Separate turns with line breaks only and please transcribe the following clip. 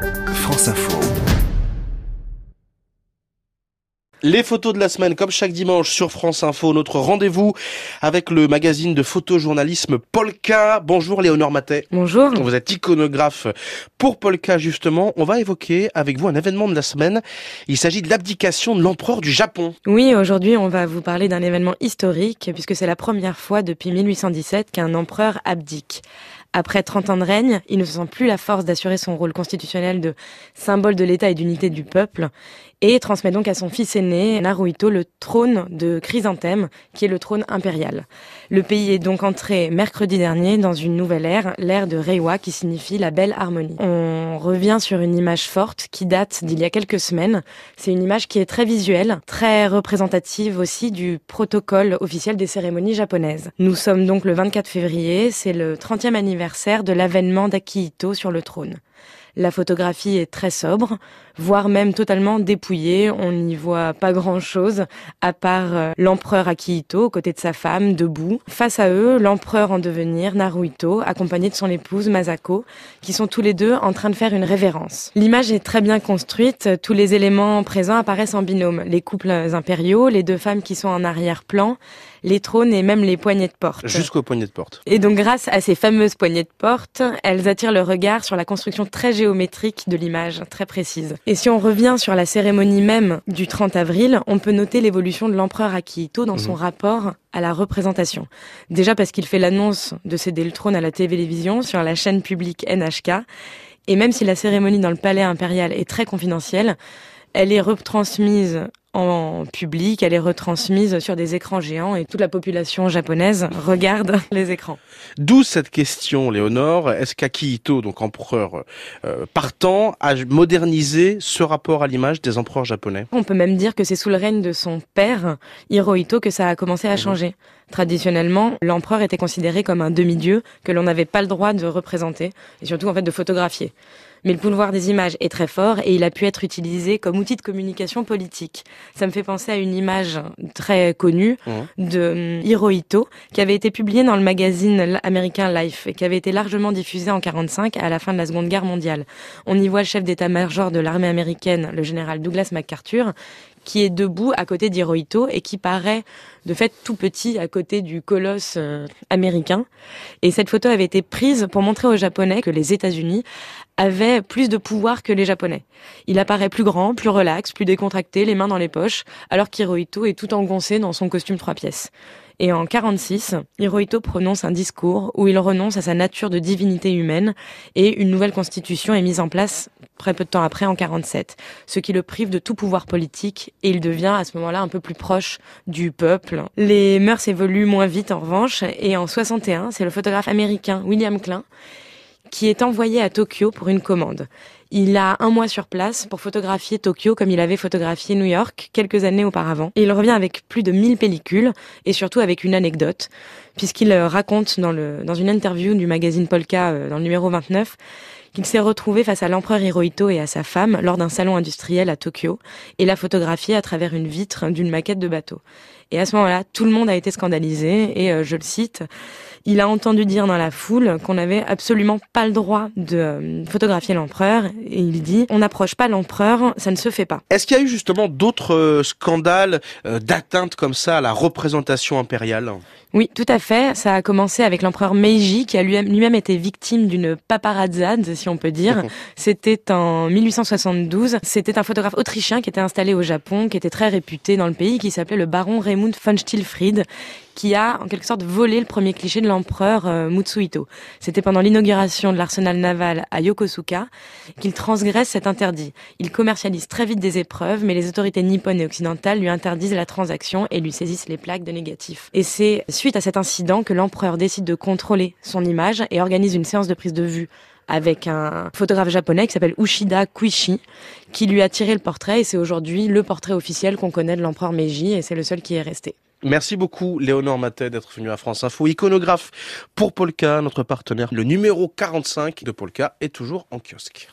France Info.
Les photos de la semaine, comme chaque dimanche sur France Info, notre rendez-vous avec le magazine de photojournalisme Polka. Bonjour Léonore Matet.
Bonjour.
Vous êtes iconographe pour Polka justement. On va évoquer avec vous un événement de la semaine. Il s'agit de l'abdication de l'empereur du Japon.
Oui, aujourd'hui on va vous parler d'un événement historique puisque c'est la première fois depuis 1817 qu'un empereur abdique. Après 30 ans de règne, il ne se sent plus la force d'assurer son rôle constitutionnel de symbole de l'État et d'unité du peuple et transmet donc à son fils aîné, Naruhito, le trône de Chrysanthème, qui est le trône impérial. Le pays est donc entré mercredi dernier dans une nouvelle ère, l'ère de Reiwa, qui signifie la belle harmonie. On revient sur une image forte qui date d'il y a quelques semaines. C'est une image qui est très visuelle, très représentative aussi du protocole officiel des cérémonies japonaises. Nous sommes donc le 24 février, c'est le 30e anniversaire de l'avènement d'Akihito sur le trône. La photographie est très sobre, voire même totalement dépouillée. On n'y voit pas grand-chose, à part euh, l'empereur Akihito, aux côtés de sa femme, debout. Face à eux, l'empereur en devenir, Naruhito, accompagné de son épouse, Masako, qui sont tous les deux en train de faire une révérence. L'image est très bien construite, tous les éléments présents apparaissent en binôme. Les couples impériaux, les deux femmes qui sont en arrière-plan, les trônes et même les poignées de porte.
Jusqu'aux poignées de porte.
Et donc grâce à ces fameuses poignées de porte, elles attirent le regard sur la construction très géométrique de l'image, très précise. Et si on revient sur la cérémonie même du 30 avril, on peut noter l'évolution de l'empereur Akihito dans son mmh. rapport à la représentation. Déjà parce qu'il fait l'annonce de céder le trône à la télévision sur la chaîne publique NHK. Et même si la cérémonie dans le palais impérial est très confidentielle, elle est retransmise en public, elle est retransmise sur des écrans géants et toute la population japonaise regarde les écrans.
D'où cette question, Léonore. Est-ce qu'Akihito, donc empereur euh, partant, a modernisé ce rapport à l'image des empereurs japonais?
On peut même dire que c'est sous le règne de son père, Hirohito, que ça a commencé à mhm. changer. Traditionnellement, l'empereur était considéré comme un demi-dieu que l'on n'avait pas le droit de représenter et surtout en fait de photographier mais le pouvoir des images est très fort et il a pu être utilisé comme outil de communication politique. Ça me fait penser à une image très connue mmh. de hum, Hirohito qui avait été publiée dans le magazine américain Life et qui avait été largement diffusée en 45 à la fin de la Seconde Guerre mondiale. On y voit le chef d'état-major de l'armée américaine, le général Douglas MacArthur, qui est debout à côté d'Hirohito et qui paraît de fait tout petit à côté du colosse euh, américain. Et cette photo avait été prise pour montrer aux Japonais que les États-Unis avaient plus de pouvoir que les Japonais. Il apparaît plus grand, plus relax, plus décontracté, les mains dans les poches, alors qu'Hirohito est tout engoncé dans son costume trois pièces. Et en 46, Hirohito prononce un discours où il renonce à sa nature de divinité humaine et une nouvelle constitution est mise en place très peu de temps après en 47, ce qui le prive de tout pouvoir politique et il devient à ce moment-là un peu plus proche du peuple. Les mœurs évoluent moins vite en revanche et en 61, c'est le photographe américain William Klein qui est envoyé à Tokyo pour une commande. Il a un mois sur place pour photographier Tokyo comme il avait photographié New York quelques années auparavant. Et il revient avec plus de 1000 pellicules et surtout avec une anecdote, puisqu'il euh, raconte dans, le, dans une interview du magazine Polka euh, dans le numéro 29 qu'il s'est retrouvé face à l'empereur Hirohito et à sa femme lors d'un salon industriel à Tokyo et l'a photographié à travers une vitre d'une maquette de bateau. Et à ce moment-là, tout le monde a été scandalisé et euh, je le cite, il a entendu dire dans la foule qu'on n'avait absolument pas le droit de euh, photographier l'empereur et il dit on n'approche pas l'empereur, ça ne se fait pas.
Est-ce qu'il y a eu justement d'autres euh, scandales d'atteinte comme ça à la représentation impériale?
Oui, tout à fait. Ça a commencé avec l'empereur Meiji, qui a lui-même été victime d'une paparazzade, si on peut dire. C'était en 1872. C'était un photographe autrichien qui était installé au Japon, qui était très réputé dans le pays, qui s'appelait le baron Raymond von Stilfried, qui a en quelque sorte volé le premier cliché de l'empereur euh, Mutsuhito. C'était pendant l'inauguration de l'arsenal naval à Yokosuka qu'il transgresse cet interdit. Il commercialise très vite des épreuves, mais les autorités nippones et occidentales lui interdisent la transaction et lui saisissent les plaques de négatifs. Et c'est suite à cet incident que l'empereur décide de contrôler son image et organise une séance de prise de vue avec un photographe japonais qui s'appelle Ushida Kuishi, qui lui a tiré le portrait et c'est aujourd'hui le portrait officiel qu'on connaît de l'empereur Meiji et c'est le seul qui est resté.
Merci beaucoup Léonore Matet d'être venu à France Info. Iconographe pour Polka, notre partenaire. Le numéro 45 de Polka est toujours en kiosque.